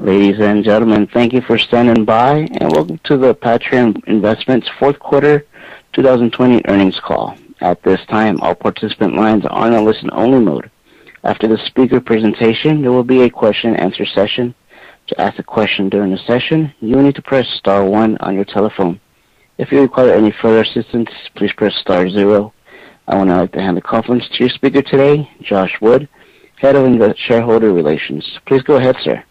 Ladies and gentlemen, thank you for standing by, and welcome to the Patria Investments fourth quarter 2020 earnings call. At this time, all participant lines are on a listen-only mode. After the speaker presentation, there will be a question and answer session. To ask a question during the session, you will need to press star one on your telephone. If you require any further assistance, please press star zero. I would now like to hand the conference to your speaker today, Josh Wood, Head of Shareholder Relations. Please go ahead, sir.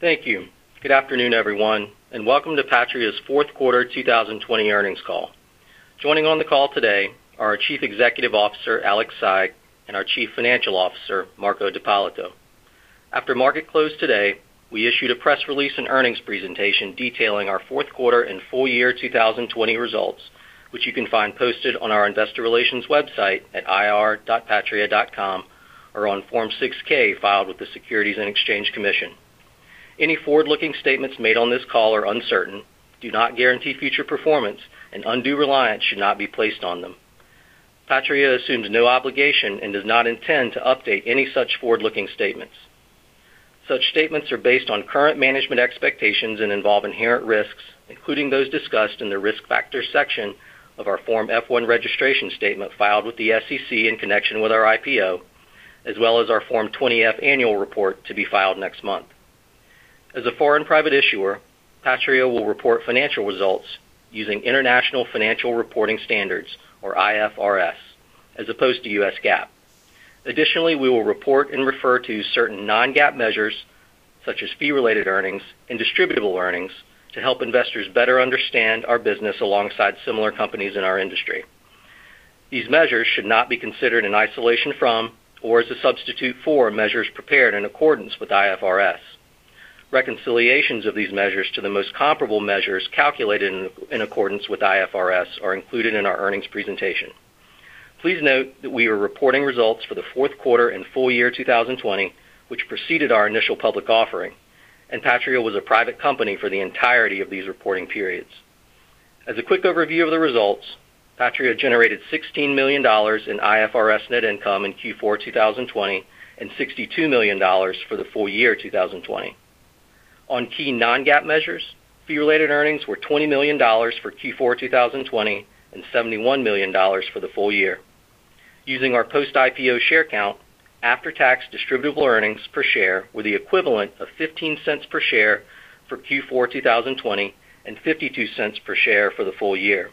Thank you. Good afternoon, everyone, and welcome to Patria's fourth quarter 2020 earnings call. Joining on the call today are our Chief Executive Officer, Alex Saigh, and our Chief Financial Officer, Marco D'Ippolito. After market close today, we issued a press release and earnings presentation detailing our fourth quarter and full year 2020 results, which you can find posted on our investor relations website at ir.patria.com or on Form 6-K filed with the Securities and Exchange Commission. Any forward-looking statements made on this call are uncertain, do not guarantee future performance, and undue reliance should not be placed on them. Patria assumes no obligation and does not intend to update any such forward-looking statements. Such statements are based on current management expectations and involve inherent risks, including those discussed in the Risk Factors section of our Form F-1 registration statement filed with the SEC in connection with our IPO, as well as our Form 20-F annual report to be filed next month. As a foreign private issuer, Patria will report financial results using International Financial Reporting Standards, or IFRS, as opposed to US GAAP. Additionally, we will report and refer to certain non-GAAP measures, such as fee-related earnings and distributable earnings, to help investors better understand our business alongside similar companies in our industry. These measures should not be considered in isolation from or as a substitute for measures prepared in accordance with IFRS. Reconciliations of these measures to the most comparable measures calculated in accordance with IFRS are included in our earnings presentation. Please note that we are reporting results for the fourth quarter and full year 2020, which preceded our initial public offering, and Patria was a private company for the entirety of these reporting periods. As a quick overview of the results, Patria generated $16 million in IFRS net income in Q4 2020 and $62 million for the full year 2020. On key non-GAAP measures, fee-related earnings were $20 million for Q4 2020 and $71 million for the full year. Using our post-IPO share count, after-tax distributable earnings per share were the equivalent of $0.15 per share for Q4 2020 and $0.52 per share for the full year.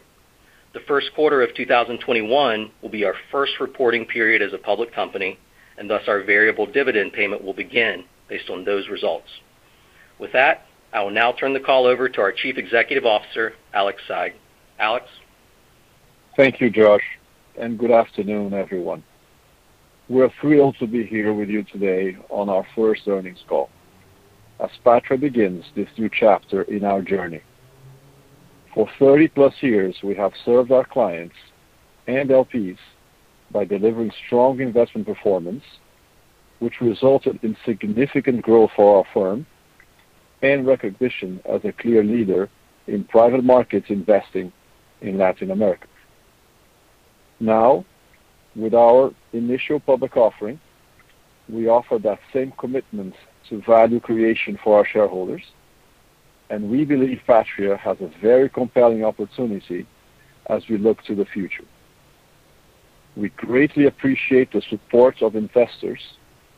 The first quarter of 2021 will be our first reporting period as a public company, and thus our variable dividend payment will begin based on those results. With that, I will now turn the call over to our Chief Executive Officer, Alex Saigh. Alex? Thank you, Josh, and good afternoon, everyone. We're thrilled to be here with you today on our first earnings call as Patria begins this new chapter in our journey. For 30-plus years, we have served our clients and LPs by delivering strong investment performance, which resulted in significant growth for our firm and recognition as a clear leader in private markets investing in Latin America. Now, with our initial public offering, we offer that same commitment to value creation for our shareholders, and we believe Patria has a very compelling opportunity as we look to the future. We greatly appreciate the support of investors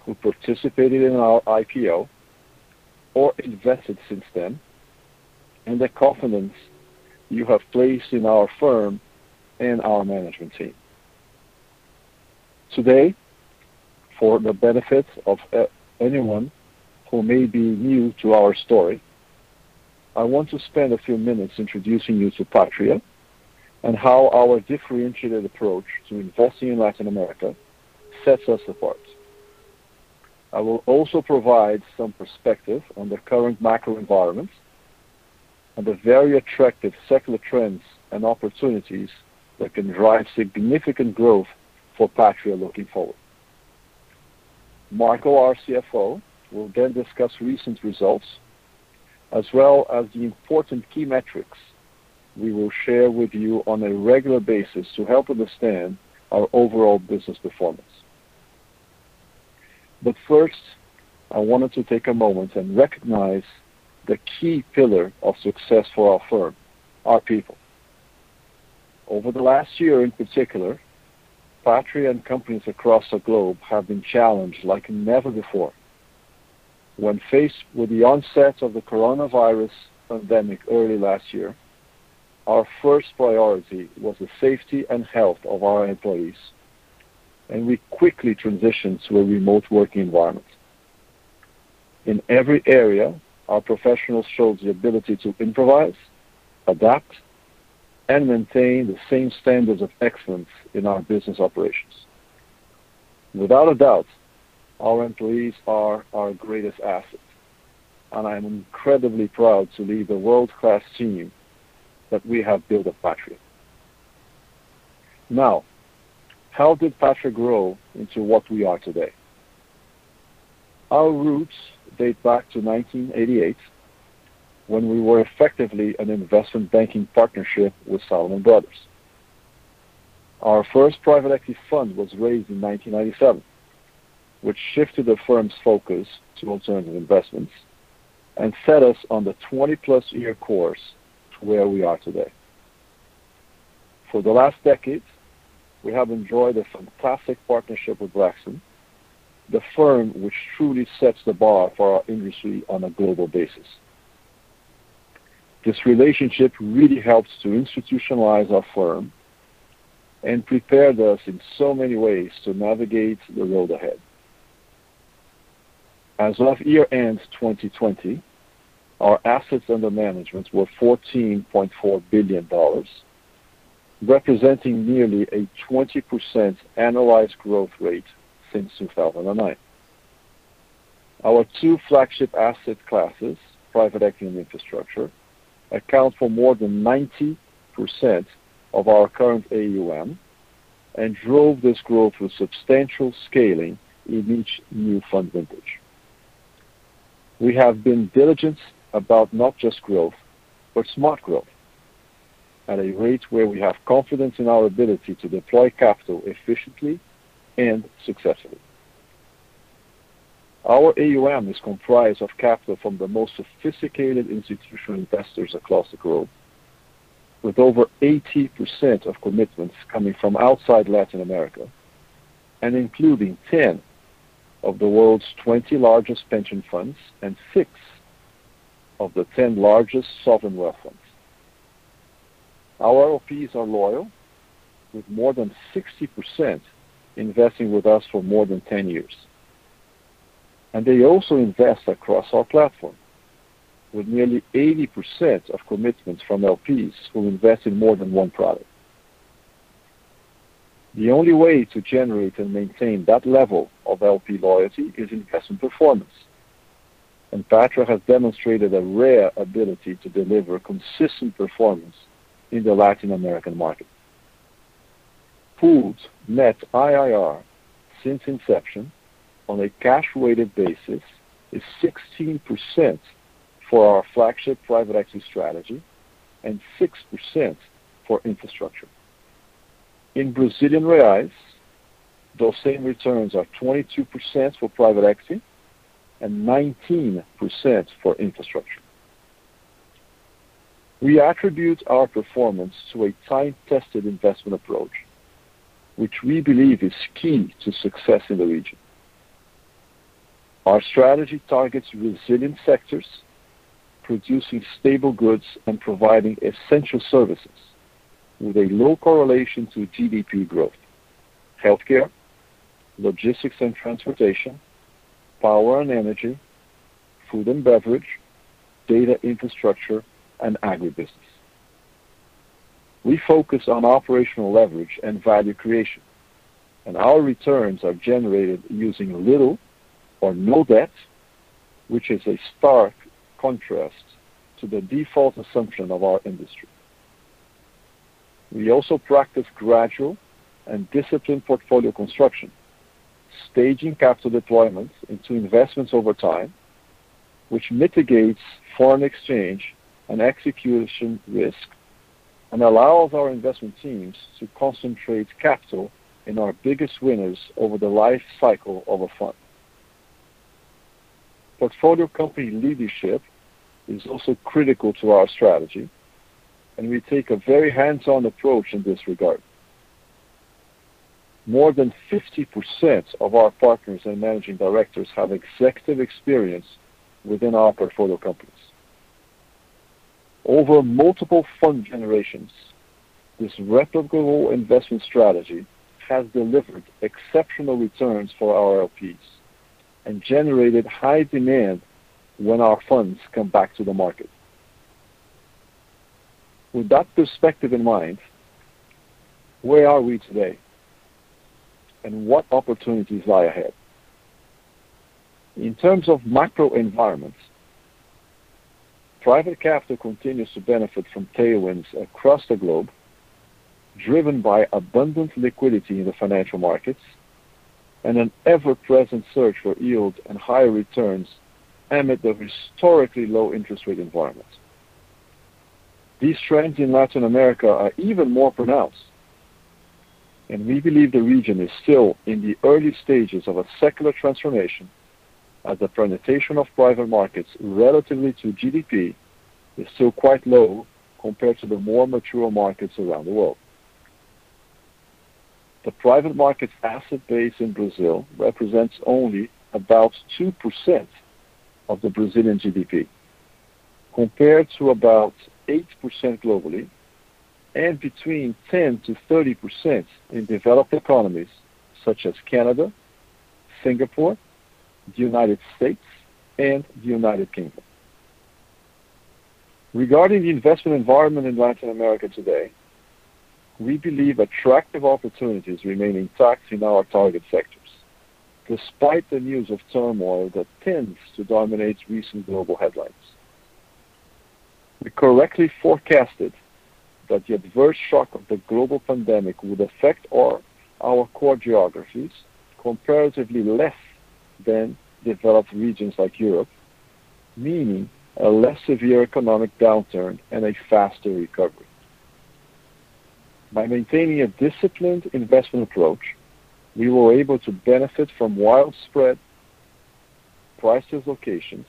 who participated in our IPO or invested since then, and the confidence you have placed in our firm and our management team. Today, for the benefit of anyone who may be new to our story, I want to spend a few minutes introducing you to Patria and how our differentiated approach to investing in Latin America sets us apart. I will also provide some perspective on the current macro environment and the very attractive secular trends and opportunities that can drive significant growth for Patria looking forward. Marco, our CFO, will then discuss recent results as well as the important key metrics we will share with you on a regular basis to help understand our overall business performance. First, I wanted to take a moment and recognize the key pillar of success for our firm, our people. Over the last year in particular, Patria and companies across the globe have been challenged like never before. When faced with the onset of the coronavirus pandemic early last year, our first priority was the safety and health of our employees, and we quickly transitioned to a remote working environment. In every area, our professionals showed the ability to improvise, adapt, and maintain the same standards of excellence in our business operations. Without a doubt, our employees are our greatest asset, and I am incredibly proud to lead the world-class team that we have built at Patria. Now, how did Patria grow into what we are today? Our roots date back to 1988 when we were effectively an investment banking partnership with Salomon Brothers. Our first private equity fund was raised in 1997, which shifted the firm's focus to alternative investments and set us on the 20-plus year course to where we are today. For the last decade, we have enjoyed a fantastic partnership with Blackstone, the firm which truly sets the bar for our industry on a global basis. This relationship really helps to institutionalize our firm and prepared us in so many ways to navigate the road ahead. As of year-end 2020, our assets under management were $14.4 billion, representing nearly a 20% annualized growth rate since 2009. Our two flagship asset classes, private equity and infrastructure, account for more than 90% of our current AUM and drove this growth with substantial scaling in each new fund vintage. We have been diligent about not just growth, but smart growth at a rate where we have confidence in our ability to deploy capital efficiently and successfully. Our AUM is comprised of capital from the most sophisticated institutional investors across the globe, with over 80% of commitments coming from outside Latin America and including 10 of the world's 20 largest pension funds and six of the 10 largest sovereign wealth funds. Our LPs are loyal, with more than 60% investing with us for more than 10 years. And they also invest across our platform, with nearly 80% of commitments from LPs who invest in more than one product. The only way to generate and maintain that level of LP loyalty is investment performance, and Patria has demonstrated a rare ability to deliver consistent performance in the Latin American market. Pooled net IRR since inception on a cash-weighted basis is 16% for our flagship private equity strategy and 6% for infrastructure. In Brazilian reais, those same returns are 22% for private equity and 19% for infrastructure. We attribute our performance to a time-tested investment approach, which we believe is key to success in the region. Our strategy targets resilient sectors, producing stable goods and providing essential services with a low correlation to GDP growth: healthcare, logistics and transportation, power and energy, food and beverage, data infrastructure, and agribusiness. We focus on operational leverage and value creation, and our returns are generated using little or no debt, which is a stark contrast to the default assumption of our industry. We also practice gradual and disciplined portfolio construction, staging capital deployments into investments over time, which mitigates foreign exchange and execution risk and allows our investment teams to concentrate capital in our biggest winners over the life cycle of a fund. portfolio company leadership is also critical to our strategy, and we take a very hands-on approach in this regard. More than 50% of our partners and managing directors have executive experience within our portfolio companies. Over multiple fund generations, this replicable investment strategy has delivered exceptional returns for our LPs and generated high demand when our funds come back to the market. With that perspective in mind, where are we today, and what opportunities lie ahead? In terms of macro environments, private capital continues to benefit from tailwinds across the globe, driven by abundant liquidity in the financial markets and an ever-present search for yield and higher returns amid the historically low interest rate environment. These trends in Latin America are even more pronounced, and we believe the region is still in the early stages of a secular transformation as the penetration of private markets relatively to GDP is still quite low compared to the more mature markets around the world. The private markets asset base in Brazil represents only about 2% of the Brazilian GDP, compared to about 8% globally and between 10%-30% in developed economies such as Canada, Singapore, the United States, and the United Kingdom. Regarding the investment environment in Latin America today, we believe attractive opportunities remain intact in our target sectors, despite the news of turmoil that tends to dominate recent global headlines. We correctly forecasted that the adverse shock of the global pandemic would affect our core geographies comparatively less than developed regions like Europe, meaning a less severe economic downturn and a faster recovery. By maintaining a disciplined investment approach, we were able to benefit from widespread price dislocations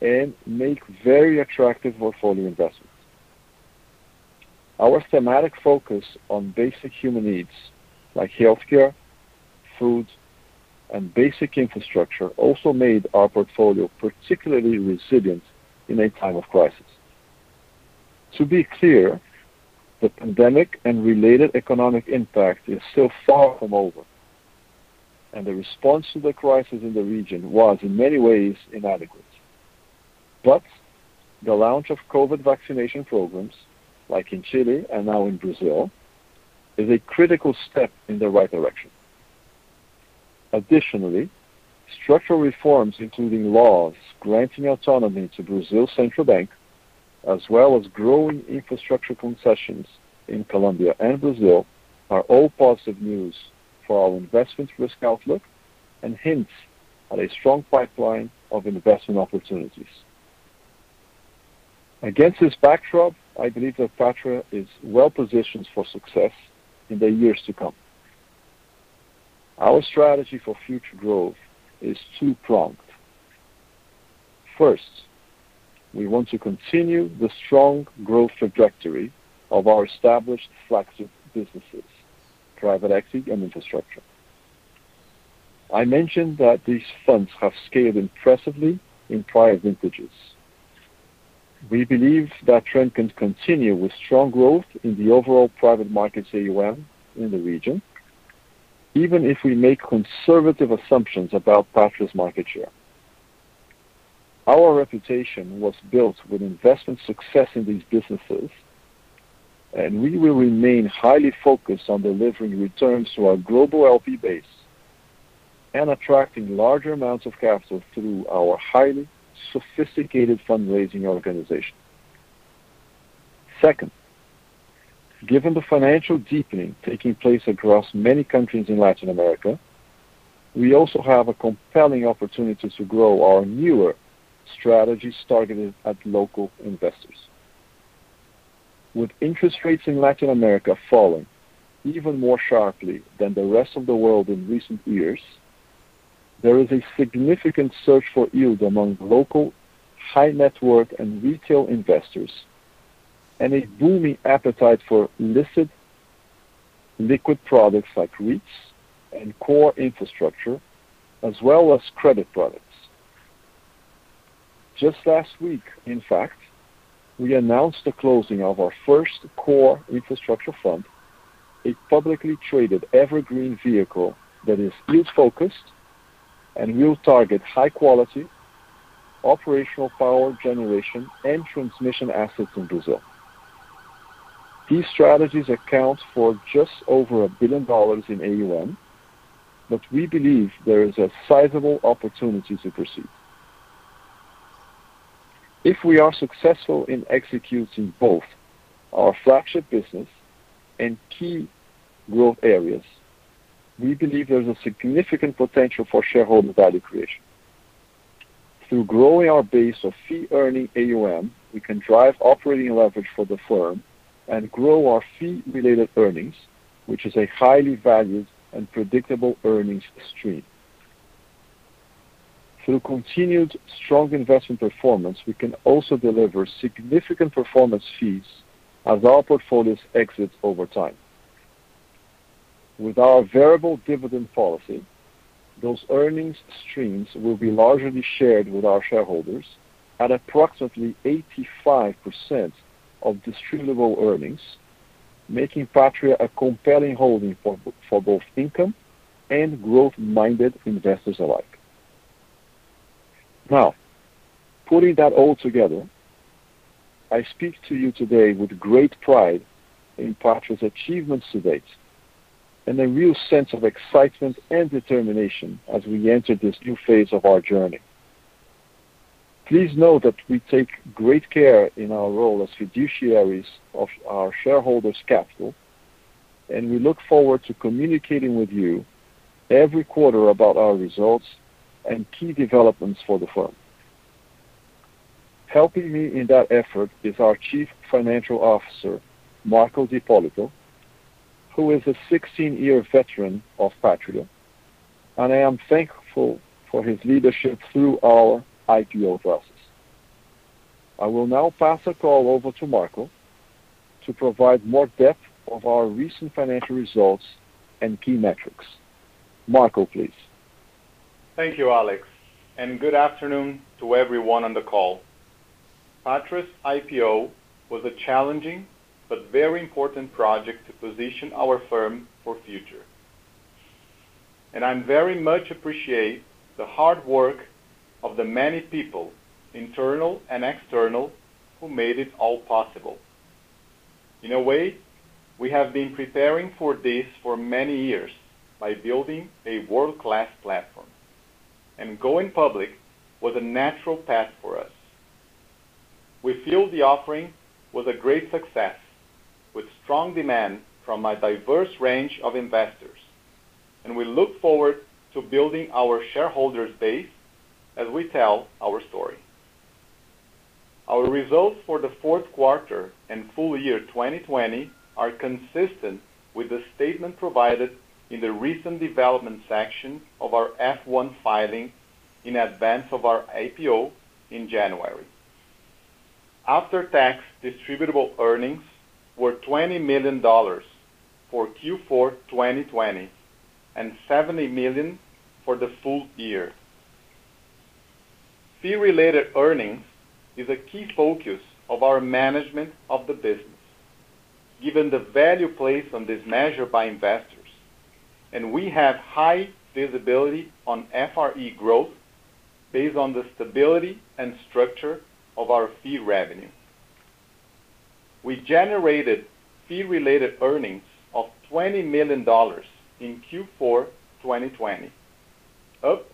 and make very attractive portfolio investments. Our thematic focus on basic human needs like healthcare, food, and basic infrastructure also made our portfolio particularly resilient in a time of crisis. To be clear, the pandemic and related economic impact is still far from over, and the response to the crisis in the region was, in many ways, inadequate. But the launch of COVID vaccination programs, like in Chile and now in Brazil, is a critical step in the right direction. Additionally, structural reforms, including laws granting autonomy to Brazil's central bank, as well as growing infrastructure concessions in Colombia and Brazil, are all positive news for our investment risk outlook and hints at a strong pipeline of investment opportunities. Against this backdrop, I believe that Patria is well-positioned for success in the years to come. Our strategy for future growth is two-pronged. First, we want to continue the strong growth trajectory of our established flagship businesses, private equity and infrastructure. I mentioned that these funds have scaled impressively in prior vintages. We believe that trend can continue with strong growth in the overall private markets AUM in the region, even if we make conservative assumptions about Patria's market share. Our reputation was built with investment success in these businesses, and we will remain highly focused on delivering returns to our global LP base and attracting larger amounts of capital through our highly sophisticated fundraising organization. Second, given the financial deepening taking place across many countries in Latin America, we also have a compelling opportunity to grow our newer strategies targeted at local investors. With interest rates in Latin America falling even more sharply than the rest of the world in recent years, there is a significant search for yield among local high net worth and retail investors, and a booming appetite for listed liquid products like REITs and core infrastructure, as well as credit products. Just last week, in fact, we announced the closing of our first core infrastructure fund, a publicly traded evergreen vehicle that is yield-focused and will target high quality operational power generation and transmission assets in Brazil. These strategies account for just over $1 billion in AUM, but we believe there is a sizable opportunity to proceed. If we are successful in executing both our flagship business and key growth areas, we believe there's a significant potential for shareholder value creation. Through growing our base of fee-earning AUM, we can drive operating leverage for the firm and grow our fee-related earnings, which is a highly valued and predictable earnings stream. Through continued strong investment performance, we can also deliver significant performance fees as our portfolios exit over time. With our variable dividend policy, those earnings streams will be largely shared with our shareholders at approximately 85% of distributable earnings, making Patria a compelling holding for both income and growth-minded investors alike. Now, putting that all together, I speak to you today with great pride in Patria's achievements to date and a real sense of excitement and determination as we enter this new phase of our journey. Please note that we take great care in our role as fiduciaries of our shareholders' capital, and we look forward to communicating with you every quarter about our results and key developments for the firm. Helping me in that effort is our Chief Financial Officer, Marco D'Ippolito, who is a 16-year veteran of Patria, and I am thankful for his leadership through our IPO process. I will now pass the call over to Marco to provide more depth of our recent financial results and key metrics. Marco, please. Thank you, Alex, and good afternoon to everyone on the call. Patria's IPO was a challenging but very important project to position our firm for future. And I very much appreciate the hard work of the many people, internal and external, who made it all possible. In a way, we have been preparing for this for many years by building a world-class platform, and going public was a natural path for us. We feel the offering was a great success, with strong demand from a diverse range of investors, and we look forward to building our shareholders base as we tell our story. Our results for the fourth quarter and full year 2020 are consistent with the statement provided in the recent development section of our F-1 filing in advance of our IPO in January. After-tax distributable earnings were $20 million for Q4 2020 and 70 million for the full year. Fee-related earnings is a key focus of our management of the business, given the value placed on this measure by investors, and we have high visibility on FRE growth based on the stability and structure of our fee revenue. We generated fee-related earnings of $20 million in Q4 2020, up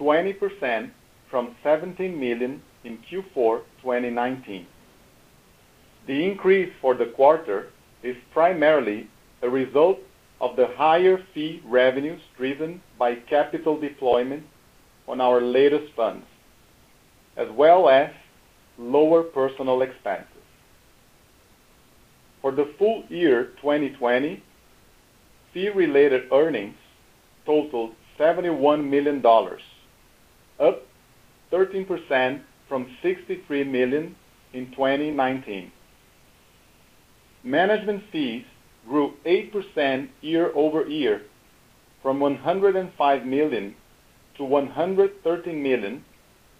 20% from 17 million in Q4 2019. The increase for the quarter is primarily a result of the higher fee revenues driven by capital deployment on our latest funds, as well as lower personal expenses. For the full year 2020, fee-related earnings totaled $71 million, up 13% from 63 million in 2019. Management fees grew 8% year-over-year from 105 million to 113 million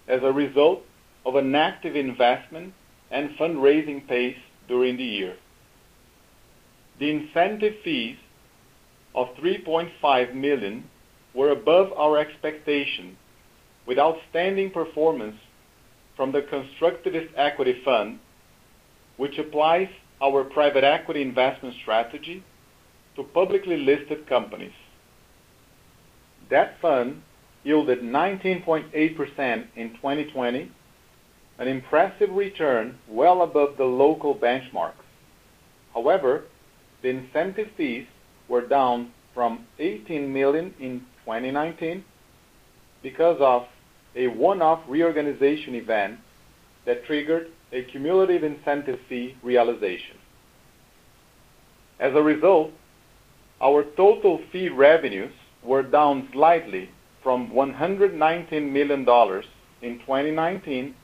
as a result of an active investment and fundraising pace during the year. The incentive fees of 3.5 million were above our expectation, with outstanding performance from the Constructivist Equity Fund, which applies our private equity investment strategy to publicly listed companies. That fund yielded 19.8% in 2020, an impressive return well above the local benchmarks. However, the incentive fees were down from 18 million in 2019 because of a one-off reorganization event that triggered a cumulative incentive fee realization. As a result, our total fee revenues were down slightly from $119 million in 2019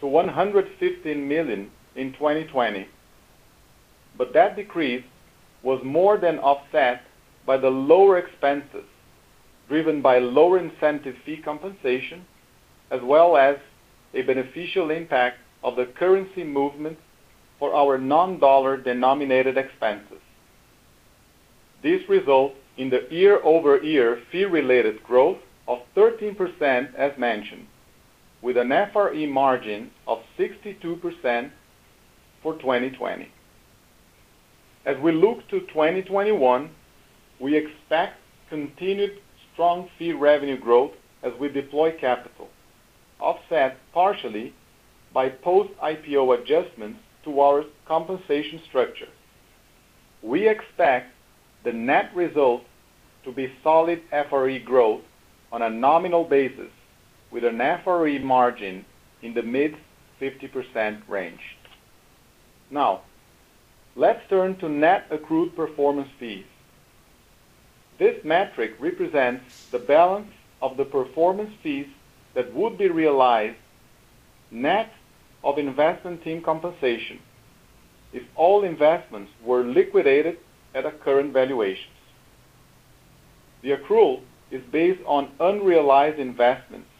to 115 million in 2020. But That decrease was more than offset by the lower expenses, driven by lower incentive fee compensation, as well as a beneficial impact of the currency movement for our non-dollar denominated expenses. This results in the year-over-year fee-related growth of 13%, as mentioned, with an FRE margin of 62% for 2020. As we look to 2021, we expect continued strong fee revenue growth as we deploy capital, offset partially by post-IPO adjustments to our compensation structure. We expect the net result to be solid FRE growth on a nominal basis with an FRE margin in the mid 50% range. Now, let's turn to net accrued performance fees. This metric represents the balance of the performance fees that would be realized net of investment team compensation if all investments were liquidated at a current valuations. The accrual is based on unrealized investments,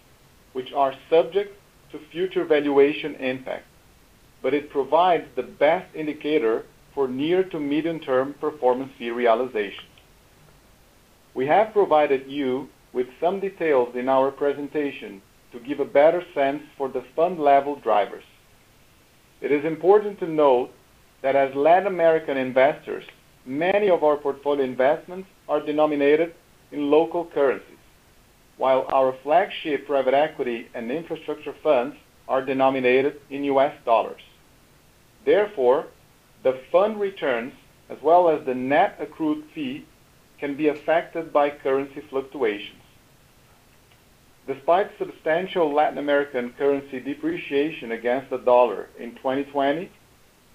which are subject to future valuation impact, but it provides the best indicator for near to medium-term performance fee realizations. We have provided you with some details in our presentation to give a better sense for the fund-level drivers. It is important to note that as Latin American investors, many of our portfolio investments are denominated in local currencies, while our flagship private equity and infrastructure funds are denominated in US dollars. Therefore, the fund returns, as well as the net accrued fee, can be affected by currency fluctuations. Despite substantial Latin American currency depreciation against the dollar in 2020,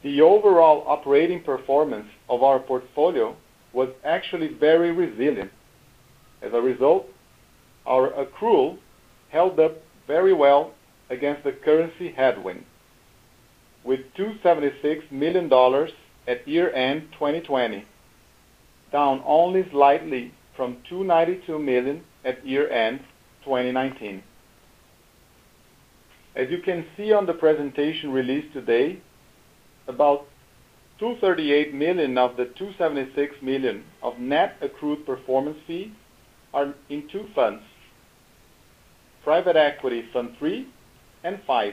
the overall operating performance of our portfolio was actually very resilient. As a result, our accrual held up very well against the currency headwind, with $276 million at year-end 2020, down only slightly from 292 million at year-end 2019. As you can see on the presentation released today, about 238 million of the 276 million of net accrued performance fee are in two funds, Private Equity Fund III and V.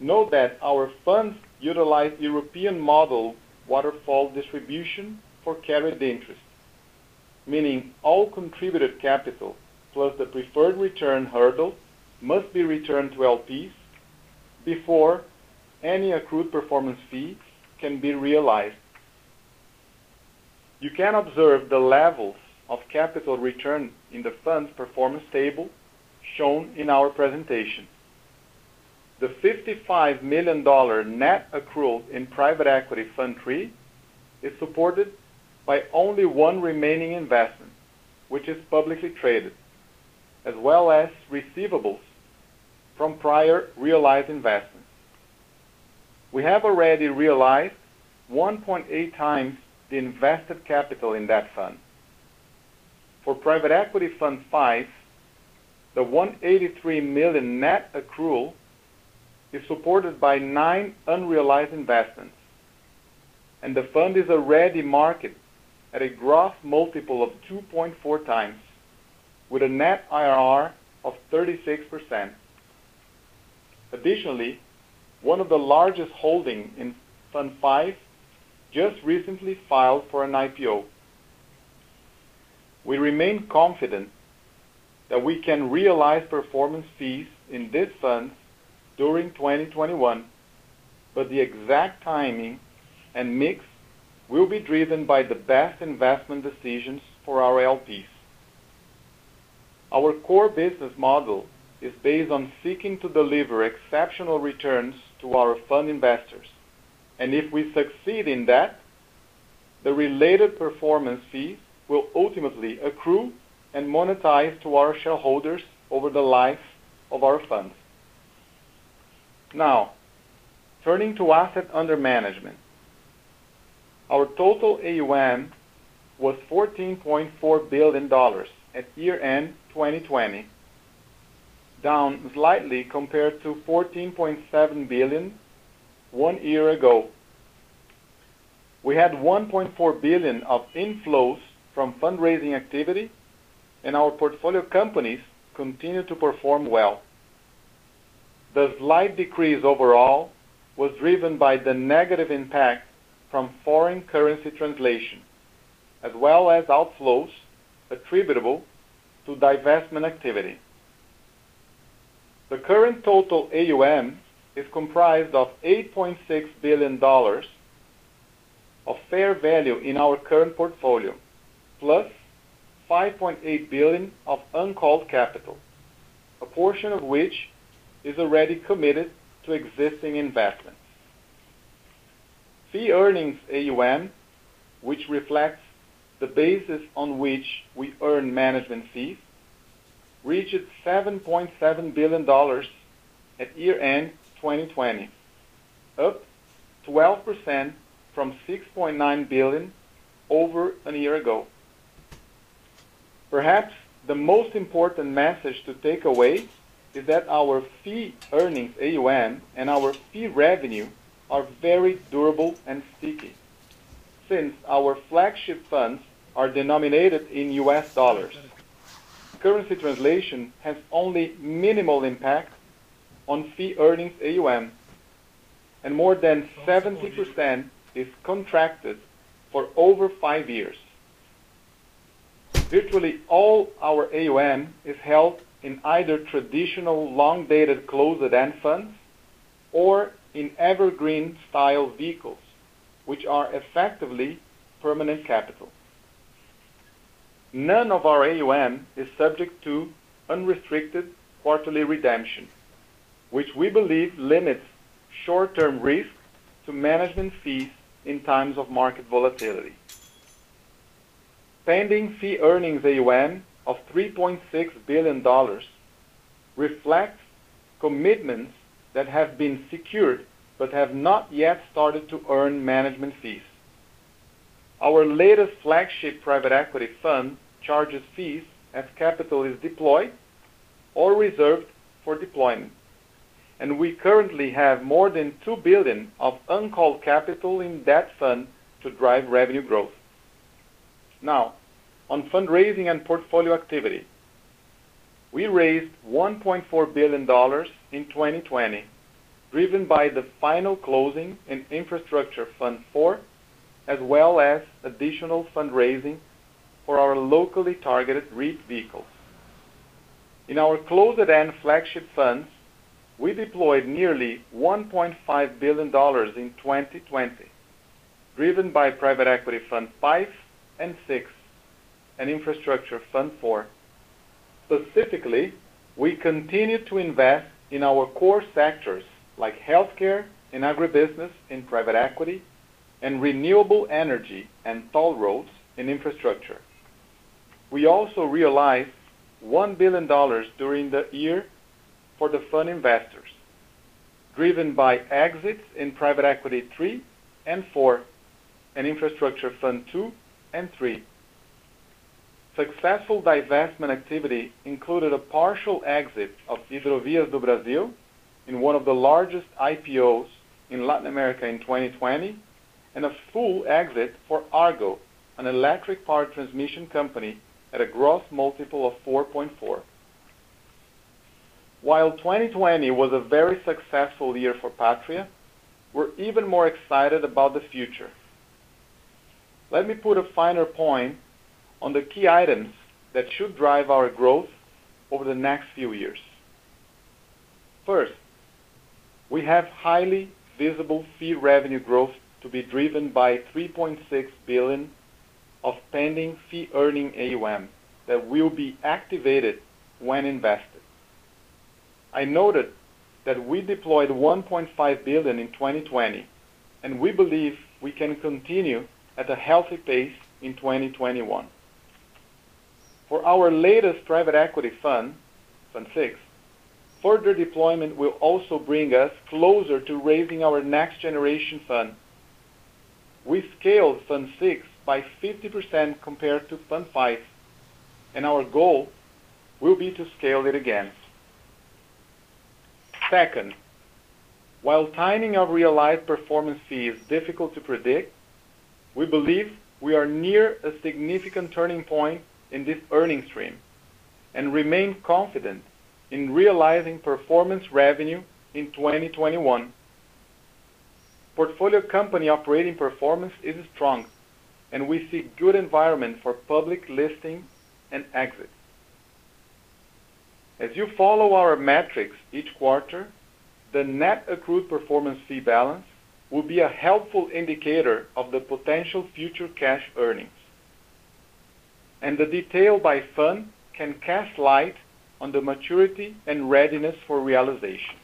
Note that our funds utilize European model waterfall distribution for carried interest, meaning all contributed capital plus the preferred return hurdle must be returned to LPs before any accrued performance fee can be realized. You can observe the levels of capital return in the fund's performance table shown in our presentation. The $55 million net accrual in Private Equity Fund III is supported by only one remaining investment, which is publicly traded, as well as receivables from prior realized investments. We have already realized 1.8 times the invested capital in that fund. For Private Equity Fund V, the 183 million net accrual is supported by nine unrealized investments, and the fund is already marked at a gross multiple of 2.4 times with a net IRR of 36%. Additionally, one of the largest holding in Fund V just recently filed for an IPO. We remain confident that we can realize performance fees in this fund during 2021, but the exact timing and mix will be driven by the best investment decisions for our LPs. Our core business model is based on seeking to deliver exceptional returns to our fund investors. And if we succeed in that, the related performance fees will ultimately accrue and monetize to our shareholders over the life of our funds. Now, turning to assets under management. Our total AUM was $14.4 billion at year-end 2020, down slightly compared to 14.7 billion one year ago. We had 1.4 billion of inflows from fundraising activity, and our portfolio companies continue to perform well. The slight decrease overall was driven by the negative impact from foreign currency translation, as well as outflows attributable to divestment activity. The current total AUM is comprised of $8.6 billion of fair value in our current portfolio, plus $5.8 billion of uncalled capital, a portion of which is already committed to existing investments. Fee earnings AUM, which reflects the basis on which we earn management fees, reached $7.7 billion at year-end 2020, up 12% from 6.9 billion over a year ago. Perhaps the most important message to take away is that our fee earnings AUM and our fee revenue are very durable and sticky, since our flagship funds are denominated in US dollars. Currency translation has only minimal impact on fee earnings AUM, and more than 70% is contracted for over five years. Virtually all our AUM is held in either traditional long-dated closed-end funds or in evergreen-style vehicles, which are effectively permanent capital. None of our AUM is subject to unrestricted quarterly redemption, which we believe limits short-term risk to management fees in times of market volatility. Pending fee earnings AUM of $3.6 billion reflects commitments that have been secured but have not yet started to earn management fees. Our latest flagship private equity fund charges fees as capital is deployed or reserved for deployment, and we currently have more than 2 billion of uncalled capital in that fund to drive revenue growth. Now, on fundraising and portfolio activity. We raised $1.4 billion in 2020, driven by the final closing in Infrastructure Fund IV, as well as additional fundraising for our locally targeted REIT vehicles. In our closed-end flagship funds, we deployed nearly $1.5 billion in 2020, driven by Private Equity Fund V and VI and Infrastructure Fund IV. Specifically, we continue to invest in our core sectors like healthcare and agribusiness in private equity, and renewable energy and toll roads in infrastructure. we also realized $1 billion during the year for the fund investors, driven by exits in Private Equity III and IV and Infrastructure Fund II and III. Successful divestment activity included a partial exit of Hidrovias do Brasil in one of the largest IPOs in Latin America in 2020, and a full exit for Argo, an electric power transmission company at a gross multiple of 4.4. While 2020 was a very successful year for Patria, we're even more excited about the future. Let me put a finer point on the key items that should drive our growth over the next few years. First, we have highly visible fee revenue growth to be driven by 3.6 billion of pending fee-earning AUM that will be activated when invested. I noted that we deployed 1.5 billion in 2020, and we believe we can continue at a healthy pace in 2021. For our latest private equity fund, Fund VI, further deployment will also bring us closer to raising our next generation fund. We scaled Fund VI by 50% compared to Fund V, and our goal will be to scale it again. Second, while timing of realized performance fee is difficult to predict, we believe we are near a significant turning point in this earning stream and remain confident in realizing performance revenue in 2021. Portfolio company operating performance is strong, and we see good environment for public listing and exit. As you follow our metrics each quarter, the net accrued performance fee balance will be a helpful indicator of the potential future cash earnings. And the detail by fund can cast light on the maturity and readiness for realization.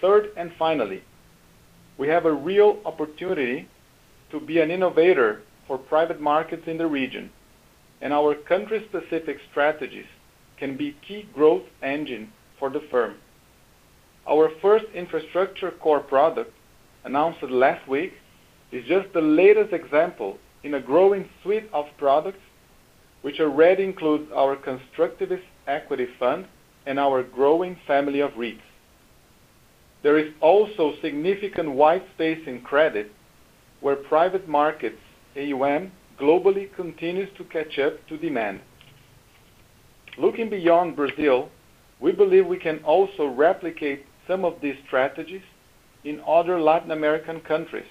Third, and finally, we have a real opportunity to be an innovator for private markets in the region, and our country-specific strategies can be key growth engine for the firm. Our first infrastructure core product, announced last week, is just the latest example in a growing suite of products, which already includes our constructivist equity fund and our growing family of REITs. There is also significant white space in credit, where private markets AUM globally continues to catch up to demand. Looking beyond Brazil, we believe we can also replicate some of these strategies in other Latin American countries,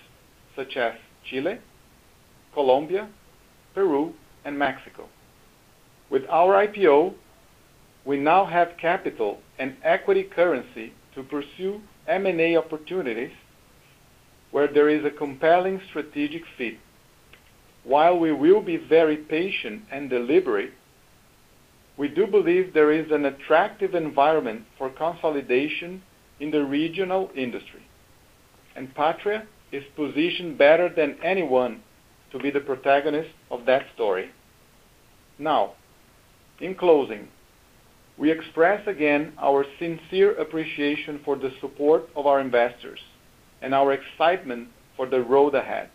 such as Chile, Colombia, Peru, and Mexico. With our IPO, we now have capital and equity currency to pursue M&A opportunities where there is a compelling strategic fit. While we will be very patient and deliberate, we do believe there is an attractive environment for consolidation in the regional industry, and Patria is positioned better than anyone to be the protagonist of that story. Now, in closing, we express again our sincere appreciation for the support of our investors and our excitement for the road ahead.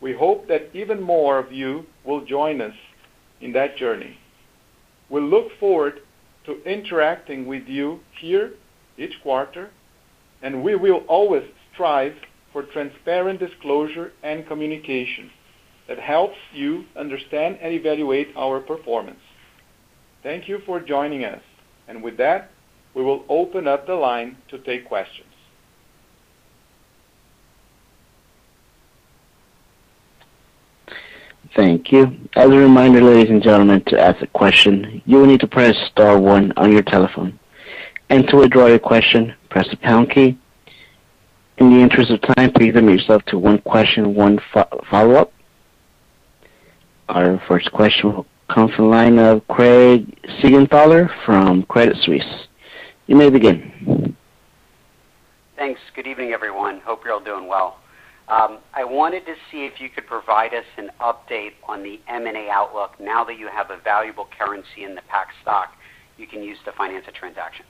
We hope that even more of you will join us in that journey. We look forward to interacting with you here each quarter, and we will always strive for transparent disclosure and communication that helps you understand and evaluate our performance. Thank you for joining us. And with that, we will open up the line to take questions. Thank you. As a reminder, ladies and gentlemen, to ask a question, you will need to press star one on your telephone. And to withdraw your question, press the pound key. In the interest of time, please limit yourself to one question, one follow-up. Our first question will come from the line of Craig Siegenthaler from Credit Suisse. You may begin. Thanks. Good evening, everyone. Hope you're all doing well. Um, I wanted to see if you could provide us an update on the M&A outlook now that you have a valuable currency in the PAX stock you can use to finance a transaction.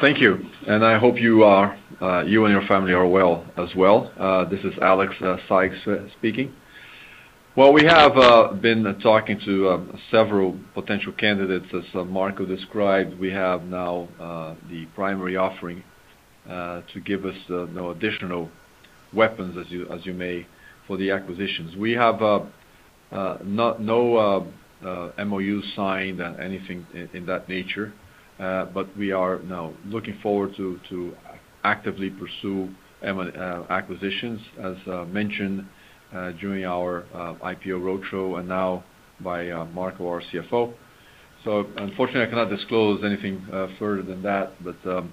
Thank you. And I hope you Uh, and your family are well as well. Uh, this is Alex uh, Saigh speaking. Well, we have been talking to several potential candidates. As Marco described, we have now the primary offering to give us no additional weapons, as you as you may, for the acquisitions. We have no MOU signed, anything in that nature. Uh but we are now looking forward to actively pursue uh, acquisitions, as uh, mentioned uh, during our IPO roadshow and now by Marco, our CFO. So unfortunately, I cannot disclose anything further than that. But um,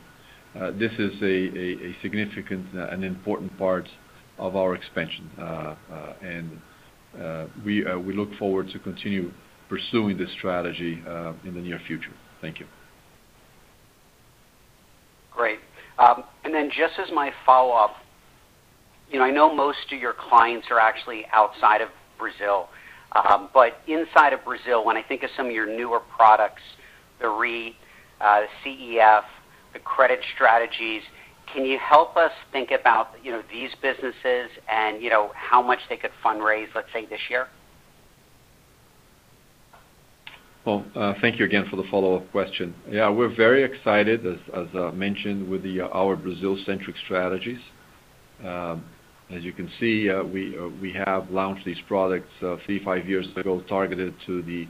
this is a significant and important part of our expansion. And we we look forward to continue pursuing this strategy in the near future. Thank you. Great. Just as my follow-up, you know, I know most of your clients are actually outside of Brazil. Um, but inside of Brazil, when I think of some of your newer products, the REIT, CEF, the credit strategies, can you help us think about you know, these businesses and you know, how much they could fundraise, let's say, this year? Well, uh, thank you again for the follow-up question. Yeah, we're very excited, as uh, mentioned, with uh, our Brazil-centric strategies. Um, as you can see, we have launched these products three, five years ago, targeted to the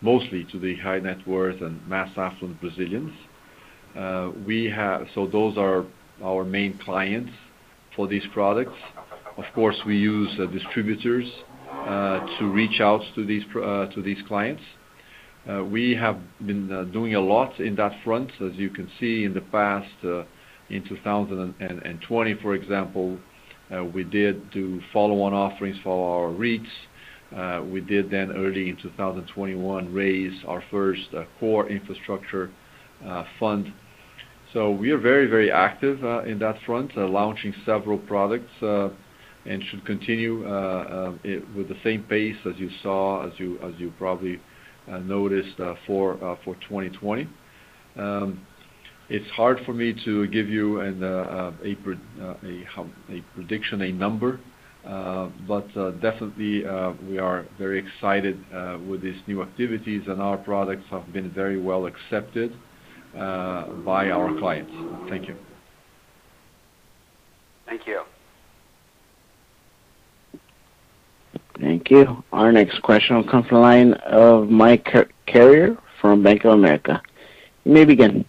mostly to the high net worth and mass affluent Brazilians. Uh we have so those are our main clients for these products. Of course, we use distributors to reach out to these to these clients. Uh, we have been uh, doing a lot in that front. As you can see in the past, uh, in 2020, for example, we did do follow-on offerings for our REITs. We did then early in 2021 raise our first core infrastructure fund. So we are very very active in that front, launching several products, and should continue with the same pace as you saw, as you as you probably Uh, noticed uh, for uh, 2020. Um, it's hard for me to give you a prediction, a number. But definitely, we are very excited with these new activities, and our products have been very well accepted by our clients. Thank you. Thank you. Thank you. Our next question will come from the line of Mike Carrier from Bank of America. You may begin.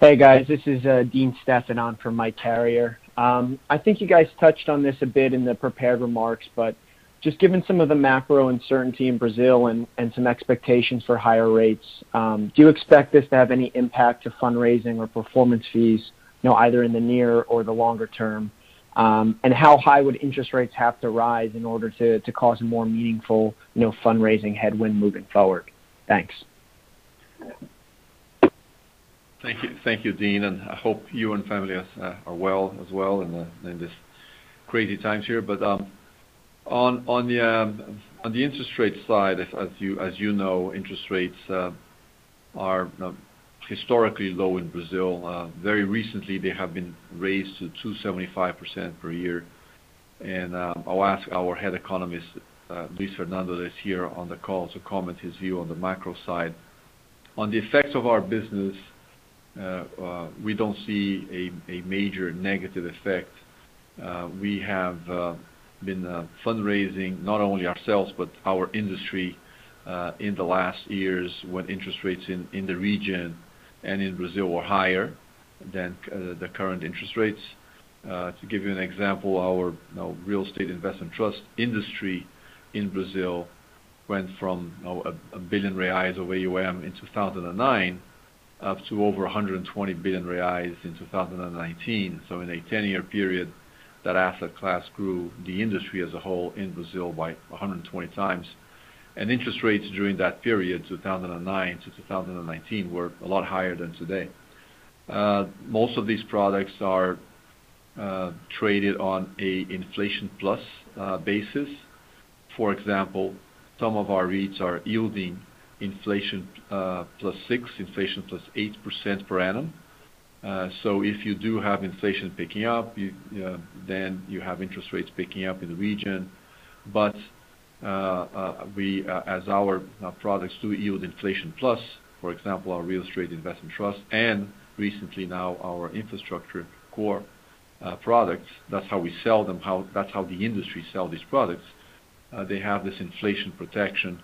Hey, guys. This is uh, Dean Stephan on for Mike Carrier. Um, I think you guys touched on this a bit in the prepared remarks, but just given some of the macro uncertainty in Brazil and some expectations for higher rates, um, do you expect this to have any impact to fundraising or performance fees, either in the near or the longer term? And how high would interest rates have to rise in order to cause a more meaningful you know, fundraising headwind moving forward? Thanks. Thank you, Thank you, Dean, and I hope you and family are well as well in in these crazy times here. But um on on the um on the interest rate side, as as you as you know, interest rates are historically low in Brazil. Uh, very recently, they have been raised to 2.75% per year. And um I'll ask our head economist, uh, Luis Fernando, that's here on the call to comment his view on the macro side. On the effects of our business, uh, we don't see a major negative effect. We have been fundraising, not only ourselves, but our industry, in the last years when interest rates in the region and in Brazil were higher than uh, the current interest rates. Uh, to give you an example, our real estate investment trust industry in Brazil went from 1 billion reais of AUM in 2009 up to over 120 billion reais in 2019. In a 10-year period, that asset class grew the industry as a whole in Brazil by 120 times. And interest rates during that period, 2009 to 2019, were a lot higher than today. Uh, most of these products are uh, traded on a inflation plus uh, basis. For example, some of our REITs are yielding inflation plus 6%, inflation plus 8% per annum. Uh so if you do have inflation picking up, then you have interest rates picking up in the region. We, uh, as our uh, products do yield inflation plus, for example, our real estate investment trust and recently now our infrastructure core uh, products, that's how we sell them, how that's how the industry sell these products. They have this inflation protection.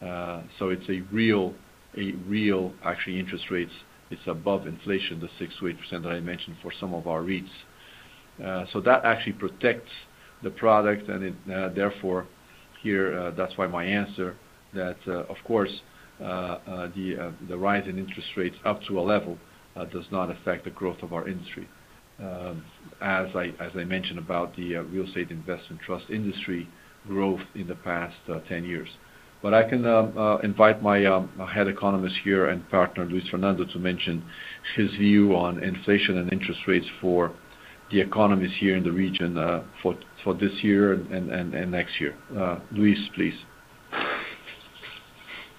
Uh so it's a real a real actually interest rates. It's above inflation, the 6%-8% that I mentioned for some of our REITs. Uh so that actually protects the product and it therefore here uh, that's why my answer that uh, of course uh, the rise in interest rates up to a level does not affect the growth of our industry. Um, as I as I mentioned about the real estate investment trust industry growth in the past 10 years. But I can um, invite um, my head economist here and partner, Luis Fernando, to mention his view on inflation and interest rates for the economies here in the region for this year and next year. Uh, Luis, please.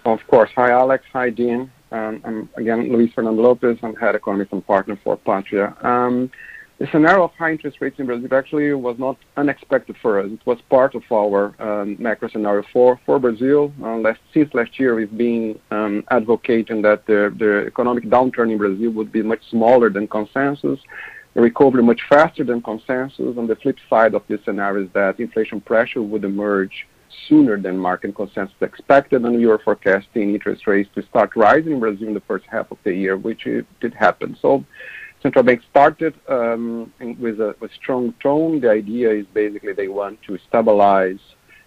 Of course. Hi, Alex. Hi, Dean. Um, I'm again Luis Fernando Lopes. I'm head economist and partner for Patria. Um, the scenario of high interest rates in Brazil actually was not unexpected for us. It was part of our um, macro scenario for Brazil. Uh, since last year, we've been advocating that the economic downturn in Brazil would be much smaller than consensus, recovery much faster than consensus. On the flip side of this scenario is that inflation pressure would emerge sooner than market consensus expected, and we were forecasting interest rates to start rising in Brazil in the first half of the year, which it did happen. So central Bank started um, with a strong tone. The idea is basically they want to stabilize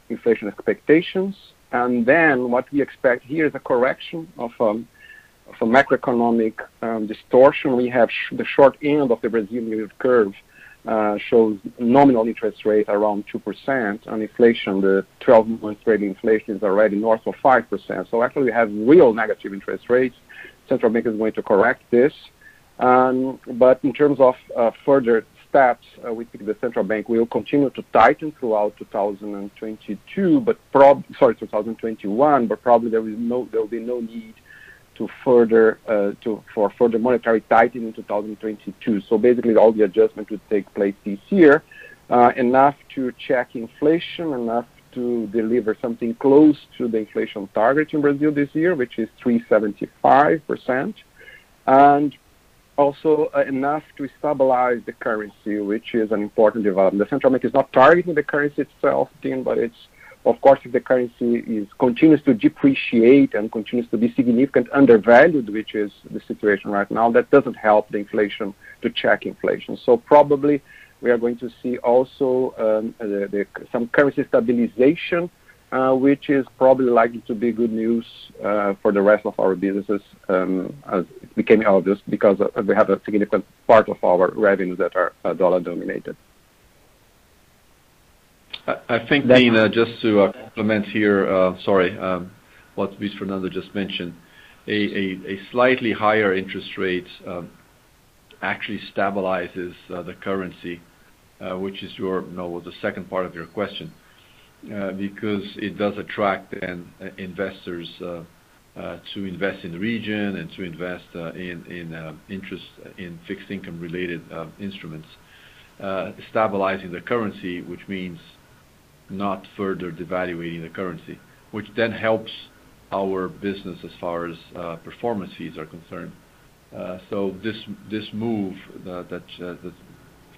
inflation expectations. And then what we expect here is a correction of um, a macroeconomic um, distortion. We have the short end of the Brazilian yield curve uh, shows nominal interest rate around 2%. and inflation, the 12-month rate inflation is already north of 5%. So actually we have real negative interest rates. Central Bank is going to correct this. Um, but in terms of uh, further steps, uh, we think the Central Bank will continue to tighten throughout 2022, but sorry, 2021, but probably there will be no need Uh, for further monetary tightening in 2022. so Basically all the adjustment would take place this year, uh, enough to check inflation, enough to deliver something close to the inflation target in Brazil this year, which is 3.75%. And also uh, enough to stabilize the currency, which is an important development. The Central Bank is not targeting the currency itself, Dean, but it's of course, if the currency continues to depreciate and continues to be significant undervalued, which is the situation right now, that doesn't help the inflation to check inflation. So probably we are going to see also um, uh, some currency stabilization, uh, which is probably likely to be good news uh, for the rest of our businesses, um, as it became obvious because we have a significant part of our revenues that are dollar-denominated. I think, Dean, just to uh, complement here, uh, sorry, um, what Luis Fernando just mentioned. A slightly higher interest rate um, actually stabilizes uh, the currency, which is the second part of your question. Because it does attract investors to invest in the region and to invest in interest in fixed income related instruments. Stabilizing the currency, which means not further devaluing the currency, which then helps our business as far as performance fees are concerned. Uh so this this move